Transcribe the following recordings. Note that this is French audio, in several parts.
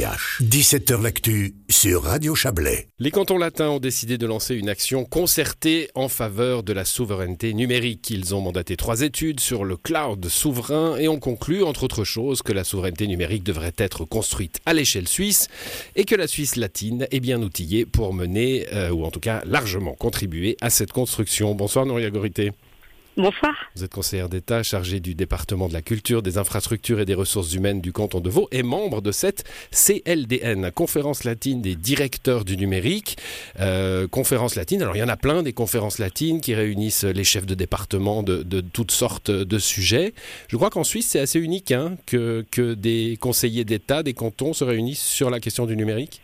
17h L'actu sur Radio Chablais. Les cantons latins ont décidé de lancer une action concertée en faveur de la souveraineté numérique. Ils ont mandaté trois études sur le cloud souverain et ont conclu, entre autres choses, que la souveraineté numérique devrait être construite à l'échelle suisse et que la Suisse latine est bien outillée pour mener, euh, ou en tout cas largement contribuer à cette construction. Bonsoir Noria Gorité. Bonsoir. Vous êtes conseillère d'État chargée du département de la culture, des infrastructures et des ressources humaines du canton de Vaud et membre de cette CLDN, Conférence latine des directeurs du numérique. Euh, conférence latine, alors il y en a plein des conférences latines qui réunissent les chefs de département de, toutes sortes de sujets. Je crois qu'en Suisse c'est assez unique hein, que, que des conseillers d'État, des cantons se réunissent sur la question du numérique?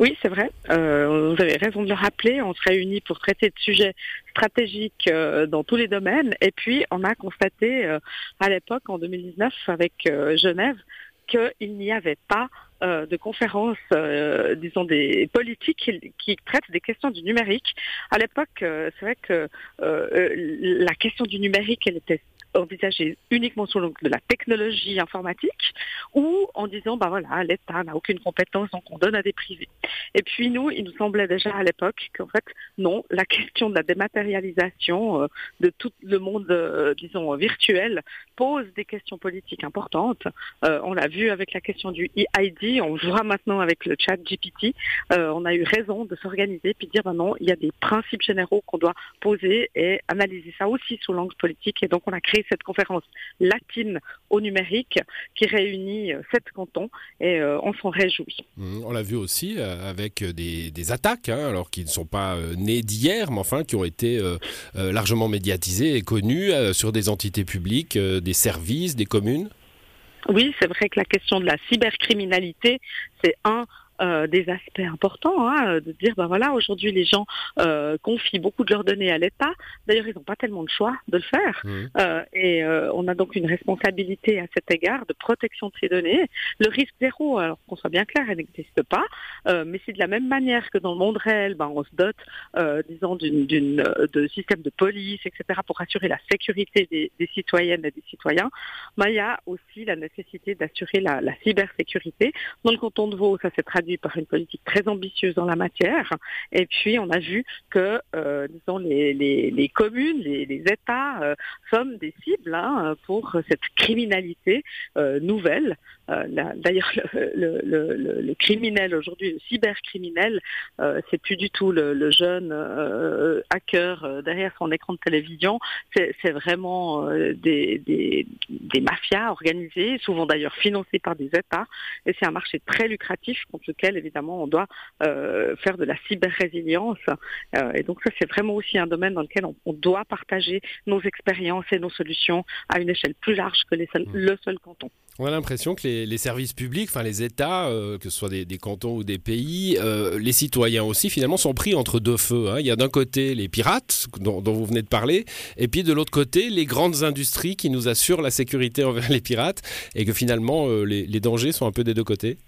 Oui, c'est vrai. Euh, vous avez raison de le rappeler. On se réunit pour traiter de sujets stratégiques euh, dans tous les domaines. Et puis, on a constaté euh, à l'époque, en 2019, avec euh, Genève, qu'il n'y avait pas euh, de conférences, euh, disons des politiques qui, qui, traitent des questions du numérique. À l'époque, c'est vrai que la question du numérique, elle était envisagée uniquement sous l'angle de la technologie informatique ou en disant bah voilà l'État n'a aucune compétence donc on donne à des privés. Et puis nous il nous semblait déjà à l'époque qu'en fait non la question de la dématérialisation euh, de tout le monde euh, disons virtuel pose des questions politiques importantes. Euh, on l'a vu avec la question du EID, on voit maintenant avec le chat GPT. On a eu raison de s'organiser puis de dire bah non il y a des principes généraux qu'on doit poser et analyser ça aussi sous l'angle politique et donc on a créé cette conférence latine au numérique qui réunit euh, sept cantons et euh, on s'en réjouit. Mmh, on l'a vu aussi euh, avec des, des attaques, hein, alors qui ne sont pas nées d'hier, mais enfin qui ont été largement médiatisées et connues sur des entités publiques, des services, des communes? Oui, c'est vrai que la question de la cybercriminalité, c'est un euh, des aspects importants, hein, de dire ben voilà aujourd'hui les gens euh, confient beaucoup de leurs données à l'État. D'ailleurs ils n'ont pas tellement de choix de le faire Mmh. euh, et euh, on a donc une responsabilité à cet égard de protection de ces données. Le risque zéro, alors qu'on soit bien clair, elle n'existe pas, euh, mais c'est de la même manière que dans le monde réel, ben on se dote, euh, disons d'une d'une euh, de systèmes de police, etc. pour assurer la sécurité des, des citoyennes et des citoyens. Ben, il y a aussi la nécessité d'assurer la, la cybersécurité. Dans le canton de Vaud, ça s'est traduit par une politique très ambitieuse dans la matière. Et puis, on a vu que, euh, les, communes, les, États euh, sommes des cibles hein, pour cette criminalité euh, nouvelle. D'ailleurs, le, criminel aujourd'hui, le cybercriminel, c'est plus du tout le, jeune hacker derrière son écran de télévision. C'est vraiment des, mafias organisées, souvent d'ailleurs financées par des États. Et c'est un marché très lucratif évidemment, on doit euh, faire de la cyber-résilience. Euh, et donc ça, c'est vraiment aussi un domaine dans lequel on, on doit partager nos expériences et nos solutions à une échelle plus large que les seuls- Mmh. le seul canton. On a l'impression que les, les services publics, enfin les États, euh, que ce soit des, des cantons ou des pays, euh, les citoyens aussi, finalement, sont pris entre deux feux. hein. Il y a d'un côté les pirates, dont, dont vous venez de parler, et puis de l'autre côté, les grandes industries qui nous assurent la sécurité envers les pirates, et que finalement, euh, les, les dangers sont un peu des deux côtés.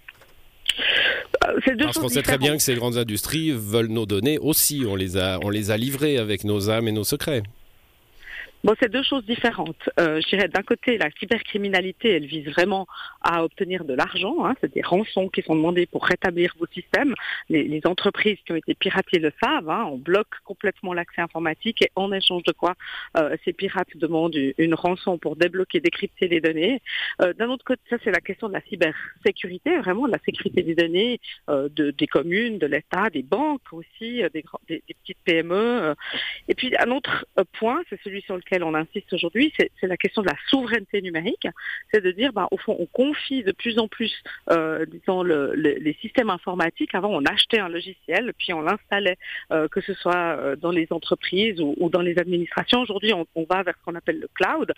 C'est deux Parce qu'on sait très bien que ces grandes industries veulent nos données aussi. On les a, on les a livrées avec nos âmes et nos secrets. Bon, c'est deux choses différentes. Euh, je dirais d'un côté, la cybercriminalité, elle vise vraiment à obtenir de l'argent. Hein, c'est des rançons qui sont demandées pour rétablir vos systèmes. Les, les entreprises qui ont été piratées le savent. Hein, on bloque complètement l'accès informatique et en échange de quoi euh, ces pirates demandent une, une rançon pour débloquer, décrypter les données. Euh, D'un autre côté, ça c'est la question de la cybersécurité, vraiment de la sécurité des données euh, de, des communes, de l'État, des banques aussi, euh, des, des, des petites PME. Et puis un autre euh, point, c'est celui sur lequel on insiste aujourd'hui, c'est la question de la souveraineté numérique. C'est de dire, bah, au fond, on confie de plus en plus, euh, disons, le, le- les systèmes informatiques. Avant, on achetait un logiciel, puis on l'installait, euh, que ce soit euh, dans les entreprises ou, ou dans les administrations. Aujourd'hui, on, on va vers ce qu'on appelle le cloud.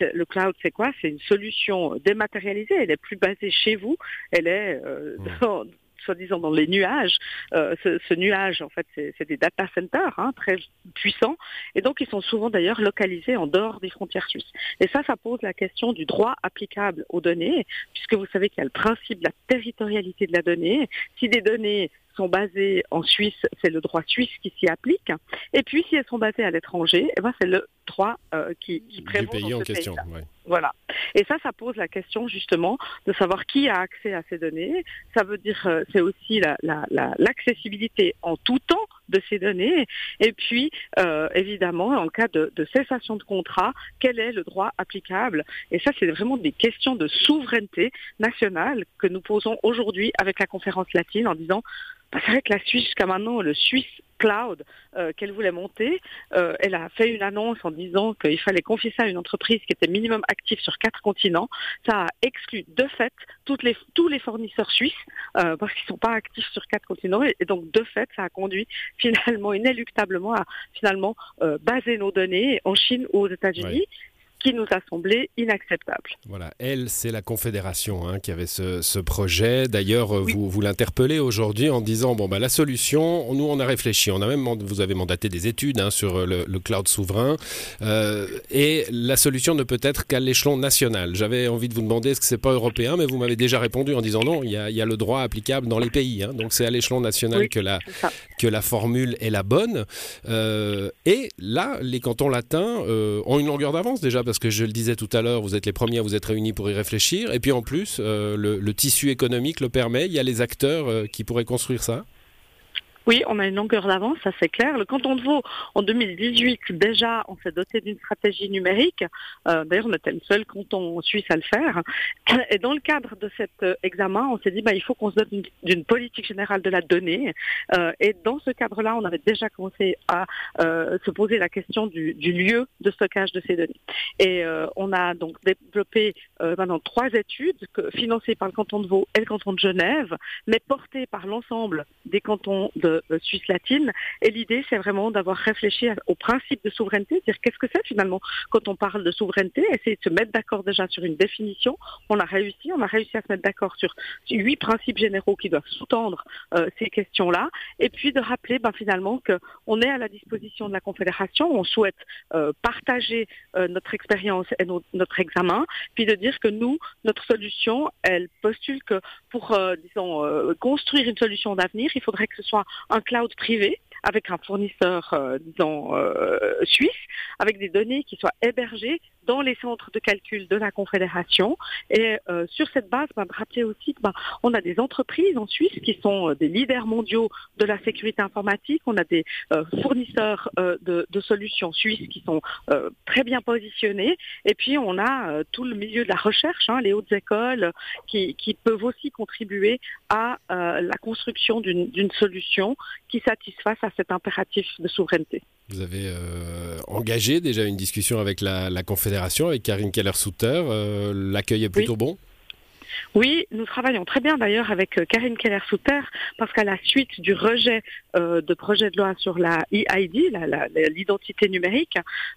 Le cloud, c'est quoi? C'est une solution dématérialisée. Elle est plus basée chez vous. Elle est euh, Mmh. dans- soi-disant dans les nuages. Euh, ce, nuage, en fait, c'est c'est des data centers hein, très puissants, et donc ils sont souvent d'ailleurs localisés en dehors des frontières suisses. Et ça, ça pose la question du droit applicable aux données, puisque vous savez qu'il y a le principe de la territorialité de la donnée. Si des données sont basées en Suisse, c'est le droit suisse qui s'y applique. Et puis, si elles sont basées à l'étranger, eh ben, c'est le droit euh, qui, qui prévaut du pays dans en question. ouais. Voilà. Et ça, ça pose la question justement de savoir qui a accès à ces données. Ça veut dire, euh, c'est aussi la- la- la- l'accessibilité en tout temps de ces données. Et puis, euh, évidemment, en cas de, de cessation de contrat, quel est le droit applicable? Et ça, c'est vraiment des questions de souveraineté nationale que nous posons aujourd'hui avec la conférence latine en disant, bah, c'est vrai que la Suisse, jusqu'à maintenant, le Suisse Cloud euh, qu'elle voulait monter, euh, elle a fait une annonce en disant qu'il fallait confier ça à une entreprise qui était minimum active sur quatre continents. Ça a exclu de fait tous les fournisseurs suisses euh, parce qu'ils ne sont pas actifs sur quatre continents et, donc de fait ça a conduit finalement inéluctablement à finalement baser nos données en Chine ou aux États-Unis. Qui nous a semblé inacceptable. Voilà, elle, c'est la Confédération hein, qui avait ce, ce projet. D'ailleurs, euh, Oui. vous, vous l'interpellez aujourd'hui en disant bon, bah, la solution, nous, on a réfléchi. On a même, vous avez mandaté des études hein, sur le, le cloud souverain. Euh, et la solution ne peut être qu'à l'échelon national. J'avais envie de vous demander est-ce que c'est pas européen, mais vous m'avez déjà répondu en disant non, il y a, il y a le droit applicable dans les pays. hein. donc c'est à l'échelon national Oui. que, la, que la formule est la bonne. Euh, et là, les cantons latins euh, ont une longueur d'avance déjà, parce que je le disais tout à l'heure, vous êtes les premiers à vous être réunis pour y réfléchir. Et puis en plus, euh, le, tissu économique le permet. Il y a les acteurs euh, qui pourraient construire ça. Oui, on a une longueur d'avance, ça c'est clair. Le canton de Vaud, en 2018, déjà, on s'est doté d'une stratégie numérique. Euh, D'ailleurs, on était le seul canton suisse à le faire. Et dans le cadre de cet euh, examen, on s'est dit, bah, il faut qu'on se dote d'une- politique générale de la donnée. Euh, et dans ce cadre-là, on avait déjà commencé à se poser la question du, du lieu de stockage de ces données. Et on a donc développé maintenant trois études financées par le canton de Vaud et le canton de Genève, mais portées par l'ensemble des cantons de Suisse latine. Et l'idée, c'est vraiment d'avoir réfléchi au principe de souveraineté, dire qu'est-ce que c'est finalement quand on parle de souveraineté, essayer de se mettre d'accord déjà sur une définition. On a réussi, on a réussi à se mettre d'accord sur huit principes généraux qui doivent sous-tendre euh, ces questions-là, et puis de rappeler ben, finalement qu'on est à la disposition de la Confédération, on souhaite euh, partager euh, notre expérience et no- notre examen, puis de dire que nous, notre solution, elle postule que pour, euh, disons, euh, construire une solution d'avenir, il faudrait que ce soit un cloud privé avec un fournisseur, euh, disons, euh, suisse, avec des données qui soient hébergées dans les centres de calcul de la Confédération. Et euh, sur cette base, de rappeler aussi que on a des entreprises en Suisse qui sont euh, des leaders mondiaux de la sécurité informatique. On a des euh, fournisseurs de, solutions suisses qui sont très bien positionnés. Et puis on a tout le milieu de la recherche, hein, les hautes écoles, qui, peuvent aussi contribuer à la construction d'une solution qui satisfasse à cet impératif de souveraineté. Vous avez euh, engagé déjà une discussion avec la, la Confédération, avec Karine Keller-Souter. Euh, L'accueil est plutôt bon? Oui, nous travaillons très bien d'ailleurs avec euh, Karine Keller-Souter parce qu'à la suite du rejet euh, de projet de loi sur la EID, l'identité numérique,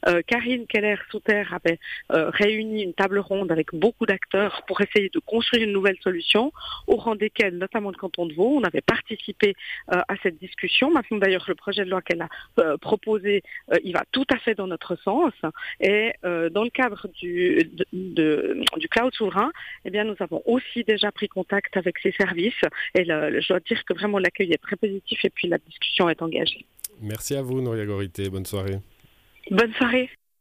euh, Karine Keller-Souter avait euh, réuni une table ronde avec beaucoup d'acteurs pour essayer de construire une nouvelle solution, au rang desquels, notamment le canton de Vaud, on avait participé euh, à cette discussion. Maintenant d'ailleurs, le projet de loi qu'elle a euh, proposé, il va tout à fait dans notre sens. Et dans le cadre du, de- du cloud souverain, eh bien, nous avons aussi déjà pris contact avec ces services. Et le- je dois dire que vraiment l'accueil est très positif et puis la discussion est engagée. Merci à vous, Nouria Gorité. Bonne soirée. Bonne soirée.